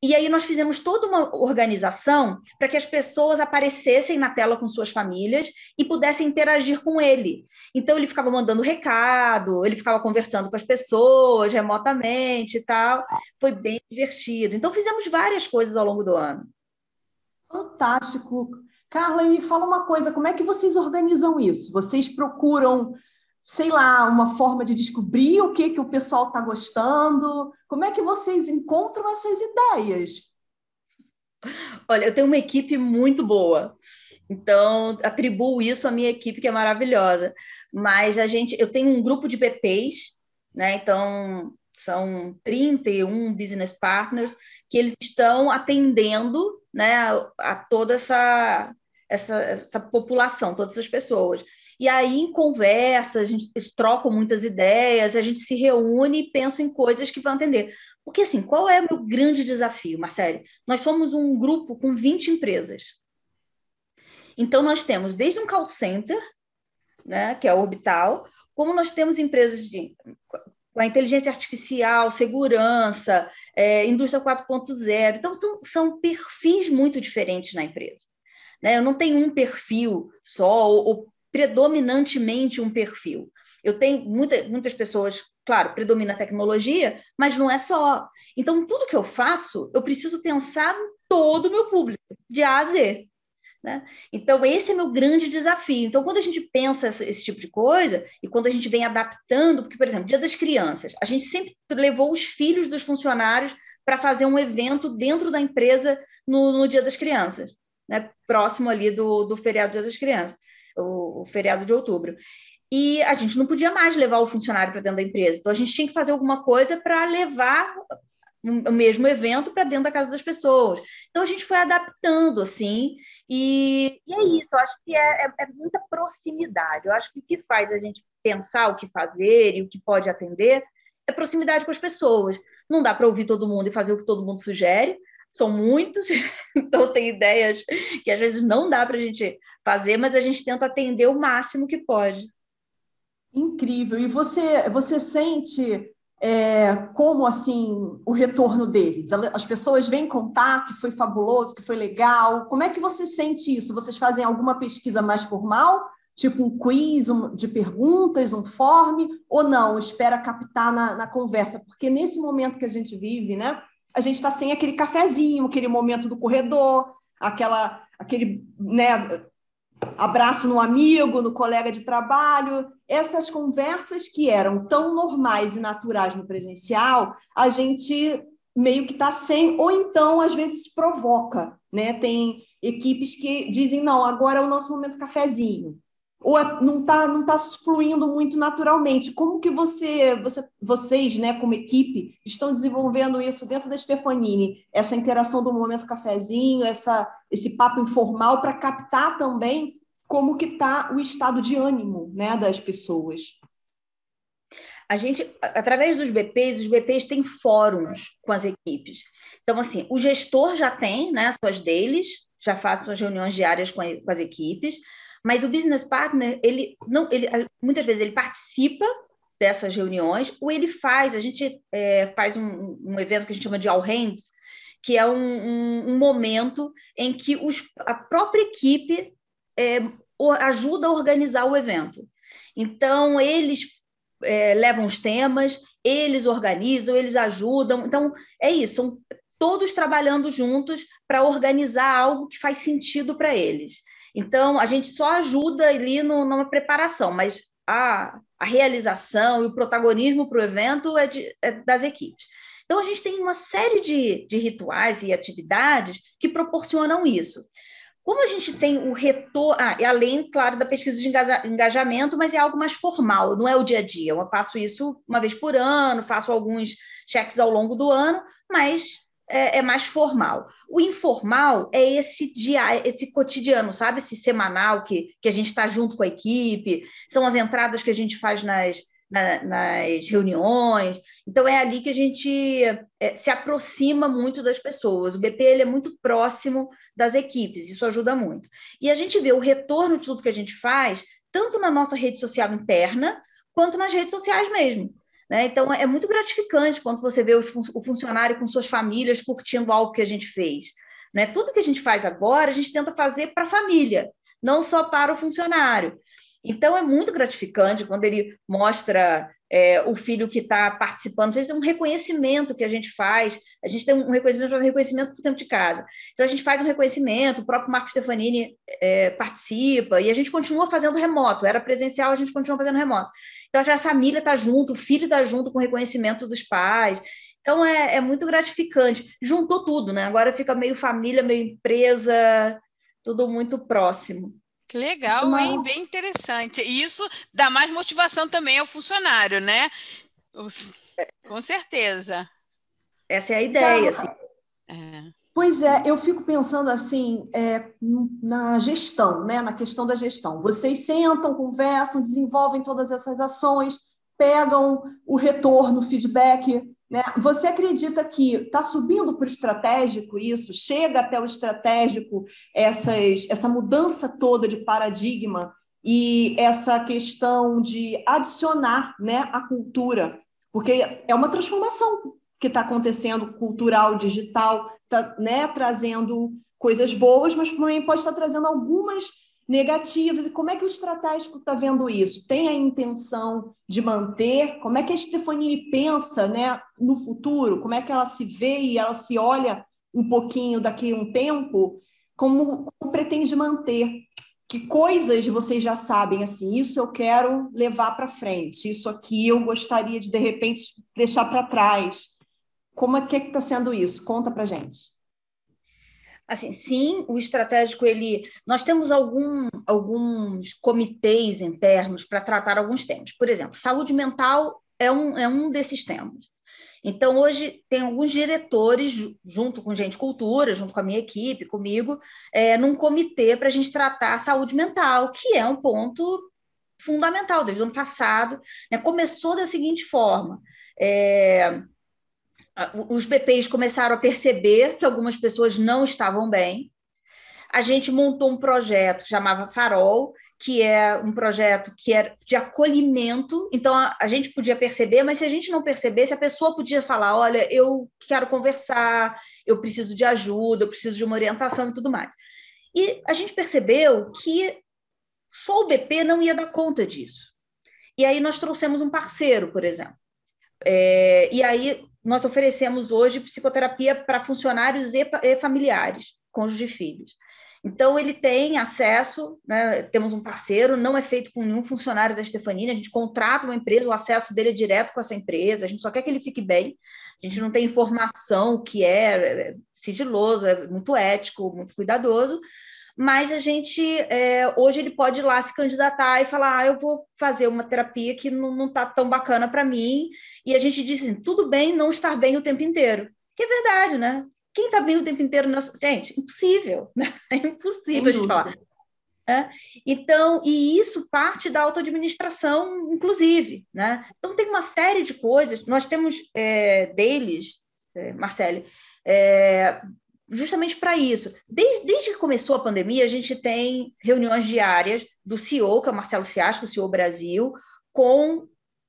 E aí nós fizemos toda uma organização para que as pessoas aparecessem na tela com suas famílias e pudessem interagir com ele. Então ele ficava mandando recado, ele ficava conversando com as pessoas remotamente e tal. Foi bem divertido. Então fizemos várias coisas ao longo do ano. Fantástico. Carla, me fala uma coisa, como é que vocês organizam isso? Vocês procuram, sei lá, uma forma de descobrir o que, que o pessoal está gostando? Como é que vocês encontram essas ideias? Olha, eu tenho uma equipe muito boa. Então, atribuo isso à minha equipe, que é maravilhosa. Mas a gente, eu tenho um grupo de BPs, né? Então, são 31 business partners que eles estão atendendo né, a, toda essa, essa, essa população, todas as pessoas. E aí, em conversa, a gente troca muitas ideias, a gente se reúne e pensa em coisas que vão atender. Porque, assim, qual é o meu grande desafio, Marcele? Nós somos um grupo com 20 empresas. Então, nós temos desde um call center, né, que é o Orbital, como nós temos empresas de com a inteligência artificial, segurança, é, indústria 4.0. Então, são, são perfis muito diferentes na empresa. Né? Eu não tenho um perfil só, ou, ou predominantemente um perfil. Eu tenho muita, muitas pessoas, claro, predomina a tecnologia, mas não é só. Então, tudo que eu faço, eu preciso pensar em todo o meu público, de A a Z. Né? Então, esse é meu grande desafio. Então, quando a gente pensa esse, esse, tipo de coisa, e quando a gente vem adaptando, porque, por exemplo, Dia das Crianças, a gente sempre levou os filhos dos funcionários para fazer um evento dentro da empresa no, no Dia das Crianças né, próximo ali do, do feriado das Crianças, o, feriado de outubro. e a gente não podia mais levar o funcionário para dentro da empresa. Então, a gente tinha que fazer alguma coisa para levar o mesmo evento para dentro da casa das pessoas. Então, a gente foi adaptando, assim, e, e é isso. Eu acho que é, é, é, muita proximidade. Eu acho que o que faz a gente pensar o que fazer e o que pode atender é proximidade com as pessoas. Não dá para ouvir todo mundo e fazer o que todo mundo sugere, são muitos, então tem ideias que às vezes não dá para a gente fazer, mas a gente tenta atender o máximo que pode. Incrível. E você, você sente é, como assim o retorno deles? As pessoas vêm contar que foi fabuloso, que foi legal. Como é que você sente isso? Vocês fazem alguma pesquisa mais formal, tipo um quiz um, de perguntas, um form, ou não? Espera captar na, na conversa? Porque nesse momento que a gente vive, né? A gente está sem aquele cafezinho, aquele momento do corredor, aquela, aquele, né? Abraço no amigo, no colega de trabalho, essas conversas que eram tão normais e naturais no presencial, a gente meio que está sem, ou então às vezes provoca, né? Tem equipes que dizem não, agora é o nosso momento cafezinho ou é, não está não tá fluindo muito naturalmente. Como que você, você, vocês, né, como equipe, estão desenvolvendo isso dentro da Stefanini? Essa interação do momento cafezinho, essa, esse papo informal para captar também como que está o estado de ânimo né, das pessoas. A gente, através dos BPs, os BPs têm fóruns com as equipes. Então, assim, o gestor já tem né, suas deles, já faz suas reuniões diárias com, a, com as equipes, mas o business partner, ele não, ele muitas vezes ele participa dessas reuniões, ou ele faz, a gente é, faz um, um, evento que a gente chama de All Hands, que é um, um, um momento em que os, a própria equipe é, ajuda a organizar o evento. Então, eles é, levam os temas, eles organizam, eles ajudam. Então, é isso, são todos trabalhando juntos para organizar algo que faz sentido para eles. Então, a gente só ajuda ali no, numa preparação, mas a, a realização e o protagonismo para o evento é, de, é, das equipes. Então, a gente tem uma série de, de rituais e atividades que proporcionam isso. Como a gente tem o retorno, ah, e além, claro, da pesquisa de engajamento, mas é algo mais formal, não é o dia a dia. Eu faço isso uma vez por ano, faço alguns cheques ao longo do ano, mas é, é, mais formal. O informal é esse dia, esse cotidiano, sabe? Esse semanal que, que a gente está junto com a equipe, são as entradas que a gente faz nas, na, nas reuniões. Então, é ali que a gente é, se aproxima muito das pessoas. O BP ele é muito próximo das equipes, isso ajuda muito. E a gente vê o retorno de tudo que a gente faz, tanto na nossa rede social interna, quanto nas redes sociais mesmo. Né? Então, é muito gratificante quando você vê o funcionário com suas famílias curtindo algo que a gente fez. Né? Tudo que a gente faz agora, a gente tenta fazer para a família, não só para o funcionário. Então, é muito gratificante quando ele mostra é, o filho que está participando. Às vezes, é um reconhecimento que a gente faz. A gente tem um reconhecimento, um reconhecimento por tempo de casa. Então, a gente faz um reconhecimento, o próprio Marco Stefanini é, participa, e a gente continua fazendo remoto. Era presencial, a gente continua fazendo remoto. Então, a família está junto, o filho está junto com o reconhecimento dos pais. Então, é, é muito gratificante. Juntou tudo, né? Agora fica meio família, meio empresa, tudo muito próximo. Que legal, Uma... hein? Bem interessante. E isso dá mais motivação também ao funcionário, né? Com certeza. Essa é a ideia. Assim. É. Pois é, eu fico pensando assim é, na gestão, né? na questão da gestão. Vocês sentam, conversam, desenvolvem todas essas ações, pegam o retorno, feedback. Né? Você acredita que está subindo para o estratégico isso? Chega até o estratégico essas, essa mudança toda de paradigma e essa questão de adicionar né, a cultura? Porque é uma transformação que está acontecendo cultural, digital, está né, trazendo coisas boas, mas também pode estar trazendo algumas negativas. E como é que o estratégico está vendo isso? Tem a intenção de manter? Como é que a Stefanini pensa né, no futuro? Como é que ela se vê e ela se olha um pouquinho daqui a um tempo? Como, como pretende manter? Que coisas vocês já sabem assim? Isso eu quero levar para frente. Isso aqui eu gostaria de de repente deixar para trás como é que está sendo isso? Conta para gente. Assim, sim, o estratégico ele, nós temos algum, alguns comitês internos para tratar alguns temas. Por exemplo, saúde mental é um, é um desses temas. Então, hoje, tem alguns diretores, junto com gente cultura, junto com a minha equipe, comigo, é, num comitê para a gente tratar a saúde mental, que é um ponto fundamental desde o ano passado. Né? Começou da seguinte forma: é, os BPs começaram a perceber que algumas pessoas não estavam bem. A gente montou um projeto que chamava Farol, que é um projeto que é de acolhimento. Então, a, a, gente podia perceber, mas se a gente não percebesse, a pessoa podia falar: olha, eu quero conversar, eu preciso de ajuda, eu preciso de uma orientação e tudo mais. E a gente percebeu que só o BP não ia dar conta disso. E aí nós trouxemos um parceiro, por exemplo. É, e aí nós oferecemos hoje psicoterapia para funcionários e, e familiares, cônjuges de filhos. Então, ele tem acesso, né, temos um parceiro, não é feito com nenhum funcionário da Stefanini, a gente contrata uma empresa, o acesso dele é direto com essa empresa, a gente só quer que ele fique bem, a gente não tem informação que é, é sigiloso, é muito ético, muito cuidadoso, mas a gente, é, hoje ele pode ir lá se candidatar e falar, ah, eu vou fazer uma terapia que não está tão bacana para mim, e a gente diz assim, tudo bem não estar bem o tempo inteiro, que é verdade, né? Quem está bem o tempo inteiro nessa... Gente, impossível, né? É impossível a gente falar. É? Então, e isso parte da autoadministração, inclusive, né? Então, tem uma série de coisas, nós temos é, deles, é, Marcele, é, justamente para isso. Desde, desde, que começou a pandemia, a gente tem reuniões diárias do CEO, que é o Marcelo Ciasco, o CEO Brasil, com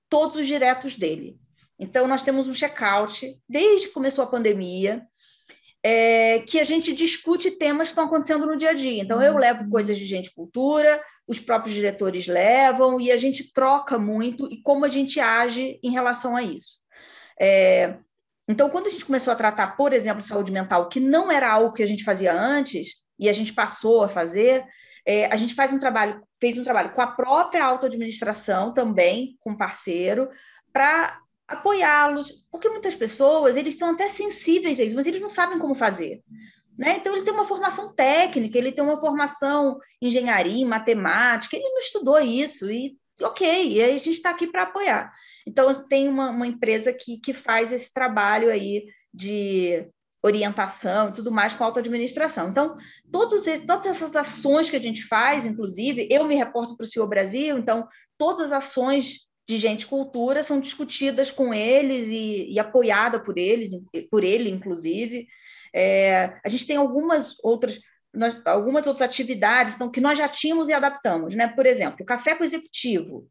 todos os diretos dele. Então, nós temos um check-out desde que começou a pandemia, é, que a gente discute temas que estão acontecendo no dia a dia. Então, eu levo coisas de gente cultura, os próprios diretores levam, e a gente troca muito e como a gente age em relação a isso. É, então, quando a gente começou a tratar, por exemplo, saúde mental, que não era algo que a gente fazia antes, e a gente passou a fazer, é, a gente faz um trabalho, fez um trabalho com a própria autoadministração também, com parceiro, para apoiá-los, porque muitas pessoas, eles são até sensíveis a isso, mas eles não sabem como fazer. Né? Então, ele tem uma formação técnica, ele tem uma formação em engenharia, em matemática, ele não estudou isso, e ok, e a gente está aqui para apoiar. Então, tem uma, uma empresa que, que faz esse trabalho aí de orientação e tudo mais com auto-administração. Então, todos esse, todas essas ações que a gente faz, inclusive, eu me reporto para o CEO Brasil, então, todas as ações de gente cultura são discutidas com eles e, e apoiada por eles, por ele, inclusive. É, a gente tem algumas outras nós, algumas outras atividades então, que nós já tínhamos e adaptamos, né? Por exemplo, o café com o executivo.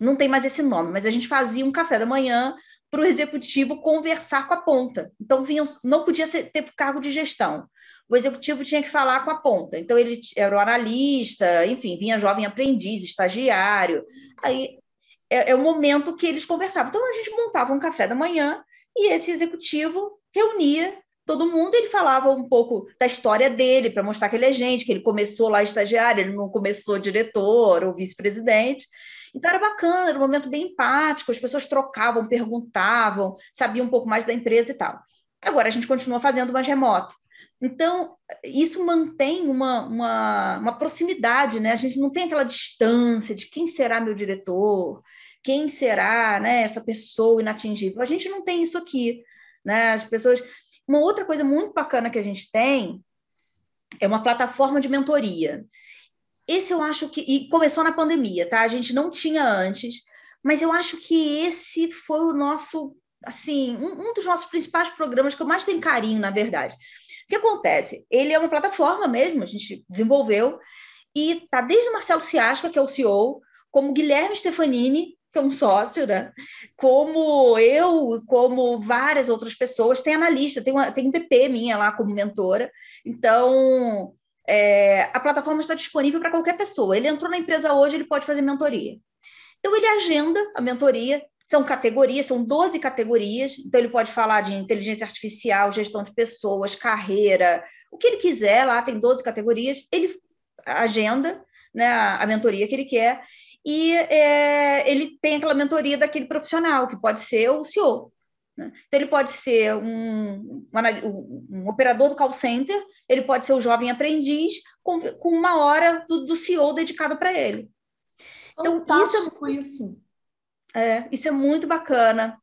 Não tem mais esse nome, mas a gente fazia um café da manhã para o executivo conversar com a ponta. Então, vinha, não podia ser, ter cargo de gestão. O executivo tinha que falar com a ponta. Então, ele era o analista, enfim, vinha jovem aprendiz, estagiário. Aí é, é o momento que eles conversavam. Então, a gente montava um café da manhã e esse executivo reunia todo mundo, ele falava um pouco da história dele, para mostrar que ele é gente, que ele começou lá estagiário, ele não começou diretor ou vice-presidente. Então era bacana, era um momento bem empático, as pessoas trocavam, perguntavam, sabiam um pouco mais da empresa e tal. Agora a gente continua fazendo mais remoto. Então, isso mantém uma, uma, uma proximidade, né? A gente não tem aquela distância de quem será meu diretor, quem será né, essa pessoa inatingível. A gente não tem isso aqui. Né? As pessoas uma outra coisa muito bacana que a gente tem é uma plataforma de mentoria. Esse eu acho que. E começou na pandemia, tá? A gente não tinha antes, mas eu acho que esse foi o nosso. Assim, um, um dos nossos principais programas que eu mais tenho carinho, na verdade. O que acontece? Ele é uma plataforma mesmo, a gente desenvolveu, e tá desde o Marcelo Ciasca, que é o CEO, como Guilherme Stefanini, que é um sócio, né? Como eu, como várias outras pessoas, tem analista, tem, uma, tem PP minha lá como mentora. Então, é, a plataforma está disponível para qualquer pessoa. Ele entrou na empresa hoje, ele pode fazer mentoria. Então, ele agenda a mentoria, são categorias, são 12 categorias. Então, ele pode falar de inteligência artificial, gestão de pessoas, carreira, o que ele quiser lá, tem 12 categorias. Ele agenda né, a mentoria que ele quer e é, ele tem aquela mentoria daquele profissional, que pode ser o CEO. Né? Então, ele pode ser um, um, um, operador do call center, ele pode ser o jovem aprendiz, com, com uma hora do, do CEO dedicado para ele. Então, isso é, isso. É, isso é muito bacana.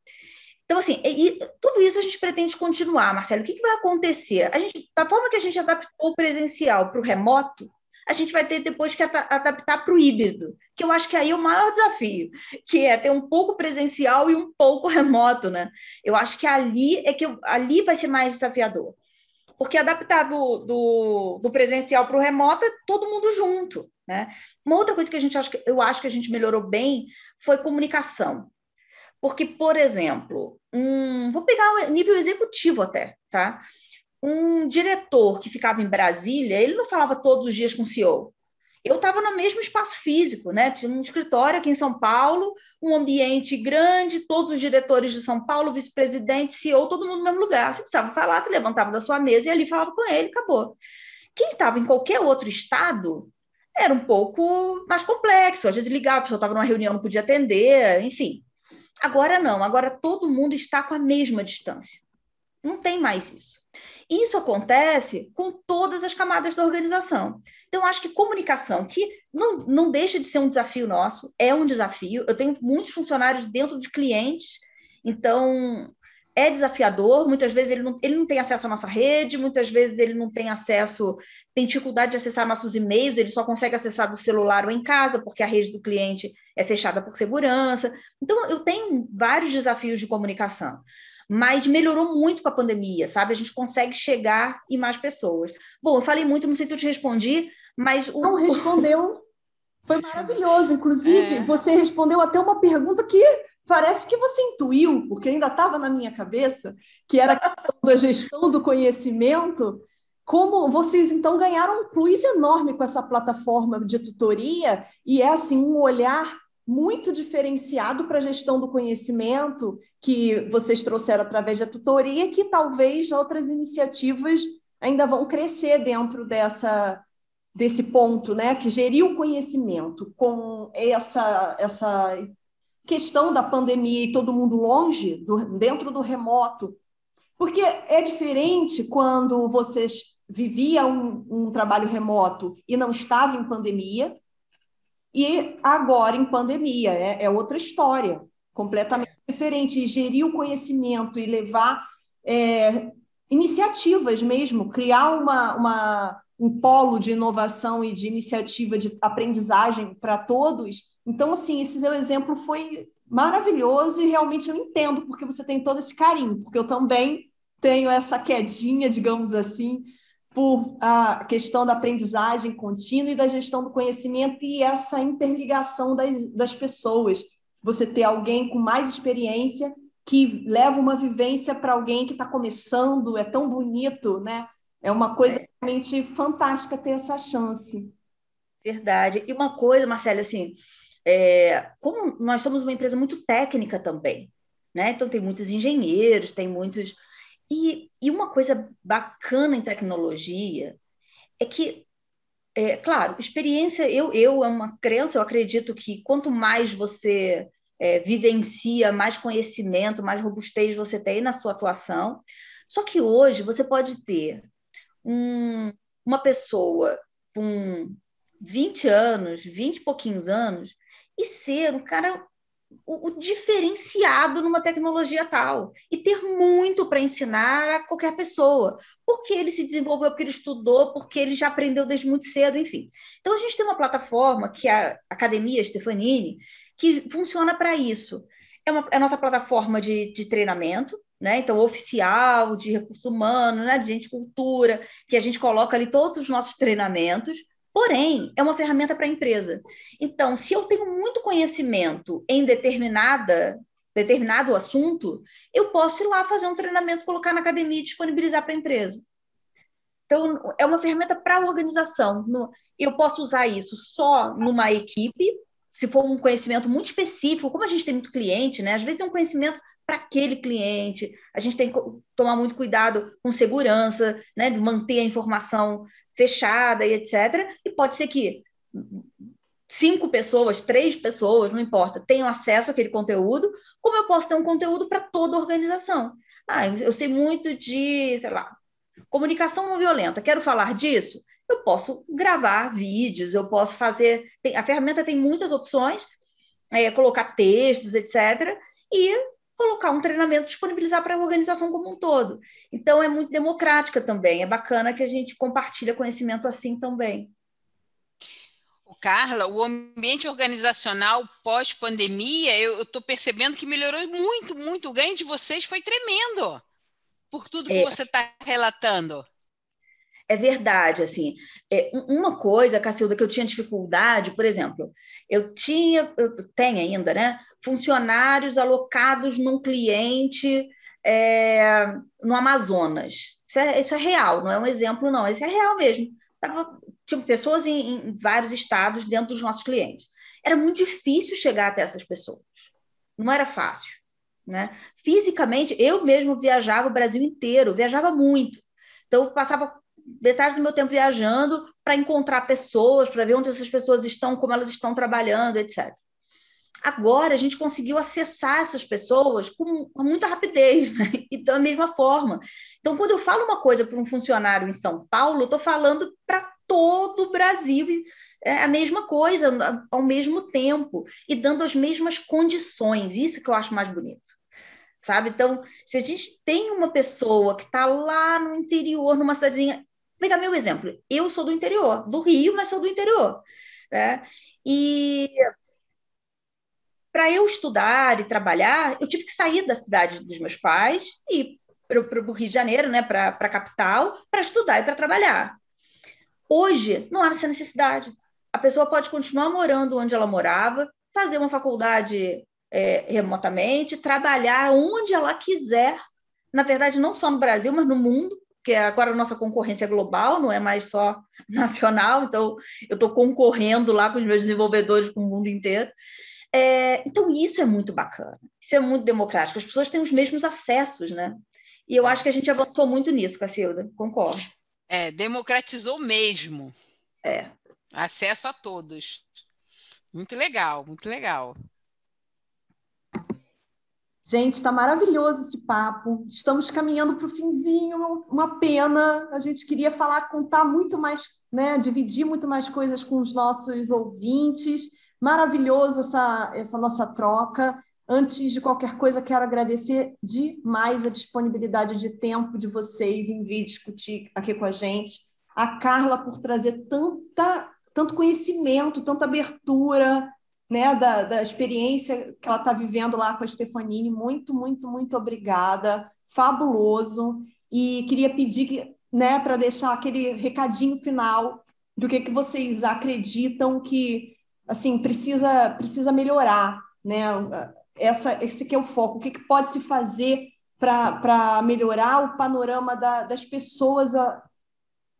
Então, assim, e, tudo isso a gente pretende continuar, Marcelo. O que, que vai acontecer? A gente, da forma que a gente adaptou o presencial para o remoto, a gente vai ter depois que adaptar para o híbrido, que eu acho que aí é o maior desafio, que é ter um pouco presencial e um pouco remoto, né? Eu acho que ali é que eu, ali vai ser mais desafiador. Porque adaptar do, do, do presencial para o remoto é todo mundo junto, né? Uma outra coisa que a gente que eu acho que a gente melhorou bem foi comunicação. Porque, por exemplo, um, vou pegar o nível executivo até, tá? Um diretor que ficava em Brasília, ele não falava todos os dias com o CEO. Eu estava no mesmo espaço físico, né? Tinha um escritório aqui em São Paulo, um ambiente grande, todos os diretores de São Paulo, vice-presidente, CEO, todo mundo no mesmo lugar. Você precisava falar, você levantava da sua mesa e ali falava com ele, acabou. Quem estava em qualquer outro estado era um pouco mais complexo. Às vezes ligava, a pessoa estava numa reunião, não podia atender, enfim. Agora não, agora todo mundo está com a mesma distância. Não tem mais isso. Isso acontece com todas as camadas da organização. Então, acho que comunicação, que não, não deixa de ser um desafio nosso, é um desafio. Eu tenho muitos funcionários dentro de clientes, então é desafiador. Muitas vezes ele não, ele não tem acesso à nossa rede, muitas vezes ele não tem acesso, tem dificuldade de acessar nossos e-mails, ele só consegue acessar do celular ou em casa, porque a rede do cliente é fechada por segurança. Então, eu tenho vários desafios de comunicação mas melhorou muito com a pandemia, sabe? A gente consegue chegar em mais pessoas. Bom, eu falei muito, não sei se eu te respondi, mas o... Não respondeu. Foi maravilhoso. Inclusive, é. você respondeu até uma pergunta que parece que você intuiu, porque ainda estava na minha cabeça, que era a gestão do conhecimento. Como vocês então ganharam um plus enorme com essa plataforma de tutoria e é assim um olhar muito diferenciado para a gestão do conhecimento que vocês trouxeram através da tutoria, que talvez outras iniciativas ainda vão crescer dentro dessa desse ponto, né? Que gerir o conhecimento com essa essa questão da pandemia e todo mundo longe, do, dentro do remoto, porque é diferente quando vocês vivia um, um trabalho remoto e não estava em pandemia, e agora, em pandemia, é, é outra história, completamente diferente. E gerir o conhecimento e levar é, iniciativas mesmo, criar uma, uma, um polo de inovação e de iniciativa de aprendizagem para todos. Então, assim, esse seu exemplo foi maravilhoso e realmente eu entendo porque você tem todo esse carinho, porque eu também tenho essa quedinha, digamos assim, por a questão da aprendizagem contínua e da gestão do conhecimento e essa interligação das, das pessoas. Você ter alguém com mais experiência que leva uma vivência para alguém que está começando, é tão bonito, né? É uma coisa realmente fantástica ter essa chance. Verdade. E uma coisa, Marcela, assim, é, como nós somos uma empresa muito técnica também, né? Então tem muitos engenheiros, tem muitos e, e uma coisa bacana em tecnologia é que, é, claro, experiência, eu, eu é uma crença, eu acredito que quanto mais você é, vivencia, mais conhecimento, mais robustez você tem na sua atuação. Só que hoje você pode ter um, uma pessoa com 20 anos, 20 e pouquinhos anos, e ser um cara o, o diferenciado numa tecnologia tal e ter muito para ensinar a qualquer pessoa, porque ele se desenvolveu, porque ele estudou, porque ele já aprendeu desde muito cedo, enfim. Então a gente tem uma plataforma que é a Academia Stefanini, que funciona para isso. É, uma, é a nossa plataforma de, de treinamento, né? Então, oficial, de recurso humano, né? de gente cultura, que a gente coloca ali todos os nossos treinamentos Porém, é uma ferramenta para a empresa. Então, se eu tenho muito conhecimento em determinada determinado assunto, eu posso ir lá fazer um treinamento, colocar na academia e disponibilizar para a empresa. Então, é uma ferramenta para a organização. Eu posso usar isso só numa equipe, se for um conhecimento muito específico, como a gente tem muito cliente, né? Às vezes é um conhecimento para aquele cliente. A gente tem que tomar muito cuidado com segurança, né, manter a informação fechada e etc. E pode ser que cinco pessoas, três pessoas, não importa, tenham acesso àquele conteúdo, como eu posso ter um conteúdo para toda a organização. Ah, eu sei muito de, sei lá, comunicação não violenta, quero falar disso? Eu posso gravar vídeos, eu posso fazer. Tem, a ferramenta tem muitas opções, é, colocar textos, etc. E colocar um treinamento, disponibilizar para a organização como um todo. Então, é muito democrática também. É bacana que a gente compartilha conhecimento assim também. Carla, o ambiente organizacional pós-pandemia, eu estou percebendo que melhorou muito, muito. O ganho de vocês foi tremendo, por tudo que é. você está relatando. É verdade, assim. É, uma coisa, Cacilda, que eu tinha dificuldade, por exemplo, eu tinha, eu tenho ainda, né, funcionários alocados num cliente é, no Amazonas. Isso é, isso é real, não é um exemplo, não. Isso é real mesmo. Tava, tinha pessoas em, em vários estados dentro dos nossos clientes. Era muito difícil chegar até essas pessoas. Não era fácil. Né? Fisicamente, eu mesmo viajava o Brasil inteiro, viajava muito. Então, eu passava metade do meu tempo viajando para encontrar pessoas, para ver onde essas pessoas estão, como elas estão trabalhando, etc. Agora, a gente conseguiu acessar essas pessoas com, muita rapidez, né? e da mesma forma. Então, quando eu falo uma coisa para um funcionário em São Paulo, estou falando para todo o Brasil é a mesma coisa, ao mesmo tempo, e dando as mesmas condições. Isso que eu acho mais bonito. Sabe? Então, se a gente tem uma pessoa que está lá no interior, numa cidadezinha. Pegar meu exemplo. Eu sou do interior, do Rio, mas sou do interior. Né? E para eu estudar e trabalhar, eu tive que sair da cidade dos meus pais e para o Rio de Janeiro, né, para a capital, para estudar e para trabalhar. Hoje, não há essa necessidade. A pessoa pode continuar morando onde ela morava, fazer uma faculdade é, remotamente, trabalhar onde ela quiser, na verdade, não só no Brasil, mas no mundo, porque agora a nossa concorrência é global, não é mais só nacional, então eu estou concorrendo lá com os meus desenvolvedores com o mundo inteiro. É, então, isso é muito bacana, isso é muito democrático, as pessoas têm os mesmos acessos, né? E eu acho que a gente avançou muito nisso, Cacilda, concordo. É, democratizou mesmo. É. Acesso a todos. Muito legal, muito legal. Gente, está maravilhoso esse papo. Estamos caminhando para o finzinho, uma pena. A gente queria falar, contar muito mais, né, dividir muito mais coisas com os nossos ouvintes. Maravilhoso essa, essa nossa troca. Antes de qualquer coisa, quero agradecer demais a disponibilidade de tempo de vocês em vir discutir aqui com a gente. A Carla por trazer tanta, tanto conhecimento, tanta abertura né, da, da experiência que ela está vivendo lá com a Stefanini. Muito, muito, muito obrigada. Fabuloso. E queria pedir né, para deixar aquele recadinho final do que, que vocês acreditam que assim precisa precisa melhorar, né? Essa, esse que é o foco. O que, que pode se fazer para melhorar o panorama da, das pessoas, a,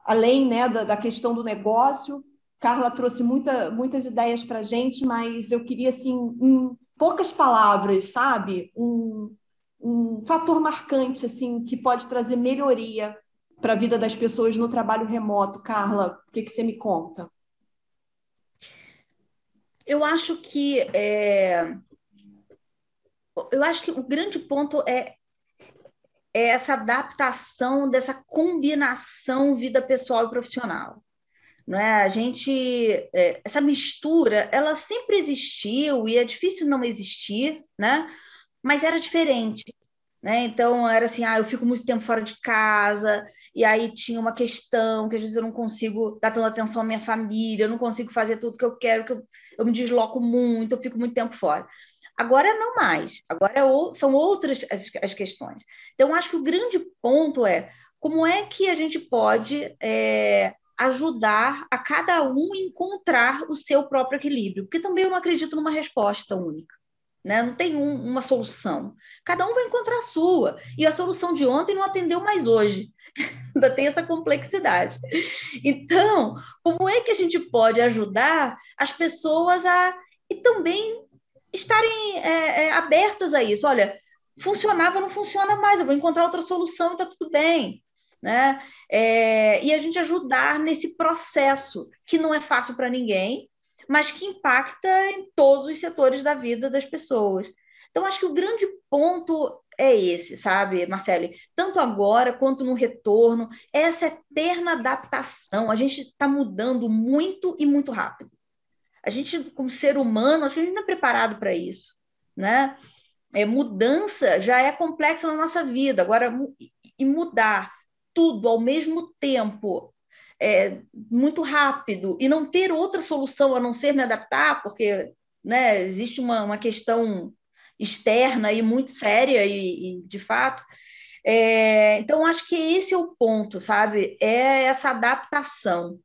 além né, da, da, questão do negócio? Carla trouxe muita, muitas ideias para a gente, mas eu queria, assim, em poucas palavras, sabe? Um, um fator marcante assim que pode trazer melhoria para a vida das pessoas no trabalho remoto. Carla, o que, que você me conta? Eu acho que é... eu acho que o grande ponto é, é essa adaptação dessa combinação vida pessoal e profissional. Né? A gente, é, essa mistura, ela sempre existiu e é difícil não existir, né? Mas era diferente. Né? Então, era assim, ah, eu fico muito tempo fora de casa, e aí tinha uma questão que às vezes eu não consigo dar tanta atenção à minha família, eu não consigo fazer tudo que eu quero, que eu, eu me desloco muito, eu fico muito tempo fora. Agora não mais, agora é, são outras as, as questões. Então, acho que o grande ponto é como é que a gente pode é, ajudar a cada um encontrar o seu próprio equilíbrio, porque também eu não acredito numa resposta única. Né? Não tem um, uma solução. Cada um vai encontrar a sua. E a solução de ontem não atendeu mais hoje. Ainda tem essa complexidade. Então, como é que a gente pode ajudar as pessoas a e também estarem é, é, abertas a isso? Olha, funcionava, não funciona mais, eu vou encontrar outra solução e está tudo bem. Né? É, e a gente ajudar nesse processo que não é fácil para ninguém, mas que impacta em todos os setores da vida das pessoas. Então, acho que o grande ponto é esse, sabe, Marcele? Tanto agora quanto no retorno, essa eterna adaptação. A gente está mudando muito e muito rápido. A gente, como ser humano, acho que a gente não é preparado para isso, né? É, mudança já é complexa na nossa vida. Agora, e mudar tudo ao mesmo tempo é, muito rápido e não ter outra solução a não ser me adaptar, porque né, existe uma, uma questão externa e muito séria e, e de fato. É, então, acho que esse é o ponto, sabe? É essa adaptação.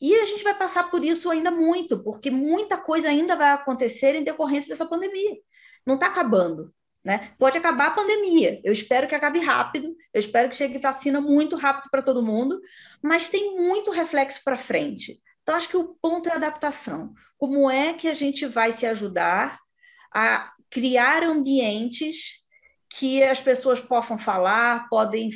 E a gente vai passar por isso ainda muito, porque muita coisa ainda vai acontecer em decorrência dessa pandemia. Não está acabando. Né? Pode acabar a pandemia. Eu espero que acabe rápido, eu espero que chegue vacina muito rápido para todo mundo, mas tem muito reflexo para frente. Então, acho que o ponto é adaptação. Como é que a gente vai se ajudar a criar ambientes que as pessoas possam falar, podem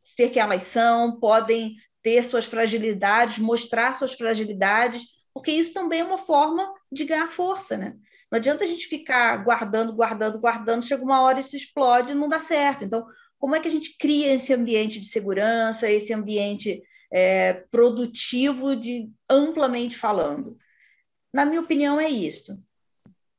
ser que elas são, podem ter suas fragilidades, mostrar suas fragilidades, porque isso também é uma forma de ganhar força, né? Não adianta a gente ficar guardando, guardando, guardando, chega uma hora isso explode e não dá certo. Então, como é que a gente cria esse ambiente de segurança, esse ambiente é, produtivo, de amplamente falando? Na minha opinião, é isso.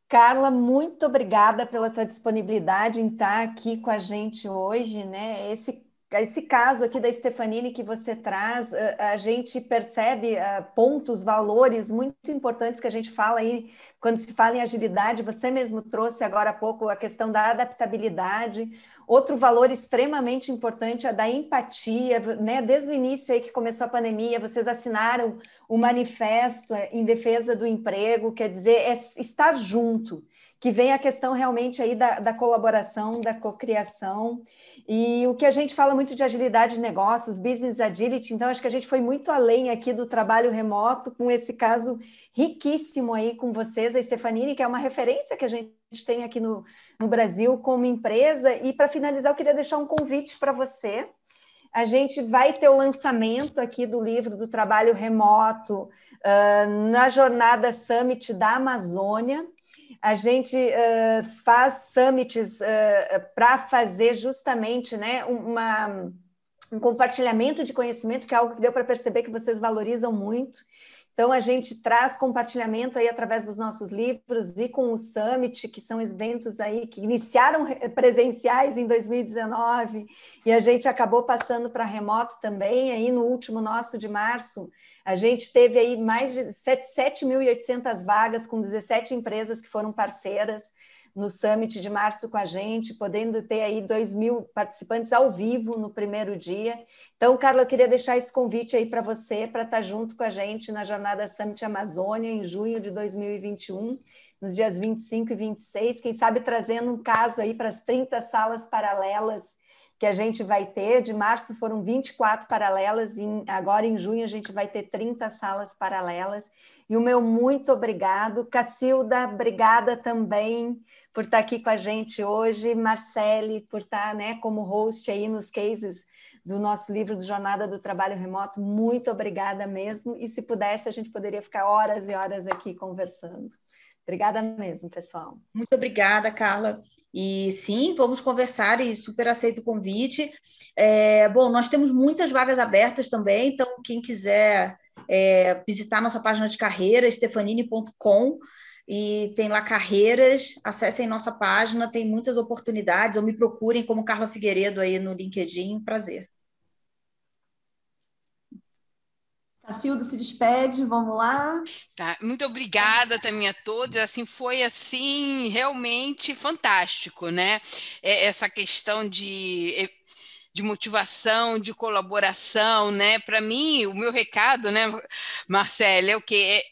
Carla, muito obrigada pela tua disponibilidade em estar aqui com a gente hoje, né? Esse esse caso aqui da Stefanini que você traz, a gente percebe pontos, valores muito importantes que a gente fala aí quando se fala em agilidade. Você mesmo trouxe agora há pouco a questão da adaptabilidade. Outro valor extremamente importante é da empatia, né? Desde o início aí que começou a pandemia, vocês assinaram o manifesto é, em defesa do emprego, quer dizer, é estar junto que vem a questão realmente aí da, da colaboração, da cocriação, e o que a gente fala muito de agilidade de negócios, business agility, então acho que a gente foi muito além aqui do trabalho remoto, com esse caso riquíssimo aí com vocês, a Stefanini, que é uma referência que a gente tem aqui no, no Brasil como empresa, e para finalizar eu queria deixar um convite para você, a gente vai ter o lançamento aqui do livro do trabalho remoto uh, na jornada Summit da Amazônia, a gente uh, faz summits uh, para fazer justamente né, uma, um compartilhamento de conhecimento, que é algo que deu para perceber que vocês valorizam muito. Então, a gente traz compartilhamento aí através dos nossos livros e com o Summit, que são eventos aí que iniciaram presenciais em 2019 e a gente acabou passando para remoto também. Aí, no último nosso de março, a gente teve aí mais de 7.800 vagas com 17 empresas que foram parceiras no Summit de março com a gente, podendo ter aí 2 mil participantes ao vivo no primeiro dia. Então, Carla, eu queria deixar esse convite aí para você, para estar tá junto com a gente na Jornada Summit Amazônia, em junho de 2021, nos dias 25 e 26, quem sabe trazendo um caso aí para as 30 salas paralelas que a gente vai ter. De março foram 24 paralelas, e agora em junho a gente vai ter 30 salas paralelas. E o meu muito obrigado. Cacilda, obrigada também por estar aqui com a gente hoje. Marcele, por estar né, como host aí nos cases do nosso livro do Jornada do Trabalho Remoto. Muito obrigada mesmo. E se pudesse, a gente poderia ficar horas e horas aqui conversando. Obrigada mesmo, pessoal. Muito obrigada, Carla. E sim, vamos conversar e super aceito o convite. É, bom, nós temos muitas vagas abertas também, então quem quiser é, visitar nossa página de carreira, stefanini.com, e tem lá carreiras, acessem nossa página, tem muitas oportunidades, ou me procurem como Carla Figueiredo aí no LinkedIn, prazer. Cacilda se despede, vamos lá. Tá, muito obrigada também a todos. Assim foi assim realmente fantástico, né? É, essa questão de de motivação, de colaboração, né? Para mim, o meu recado, né, Marcela, é o que é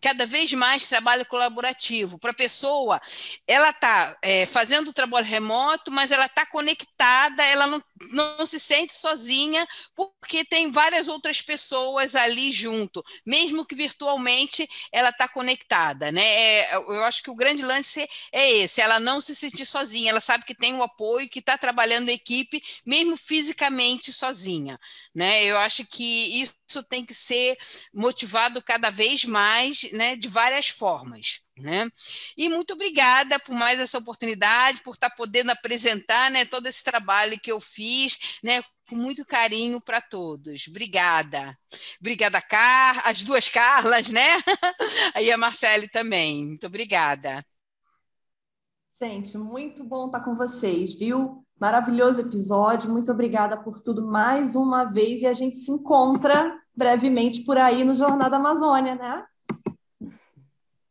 cada vez mais trabalho colaborativo. Para a pessoa, ela está é, fazendo o trabalho remoto, mas ela está conectada, ela não, não se sente sozinha, porque tem várias outras pessoas ali junto, mesmo que virtualmente ela está conectada. Né? É, eu acho que o grande lance é esse, ela não se sentir sozinha, ela sabe que tem o apoio, que está trabalhando em equipe, mesmo fisicamente sozinha. Né? Eu acho que isso isso tem que ser motivado cada vez mais né, de várias formas. Né? E muito obrigada por mais essa oportunidade, por estar podendo apresentar né, todo esse trabalho que eu fiz, né, com muito carinho para todos. Obrigada. Obrigada, Car, as duas Carlas, né? Aí a Marcele também. Muito obrigada. Gente, muito bom estar com vocês, viu? Maravilhoso episódio. Muito obrigada por tudo mais uma vez e a gente se encontra brevemente por aí no Jornada Amazônia, né?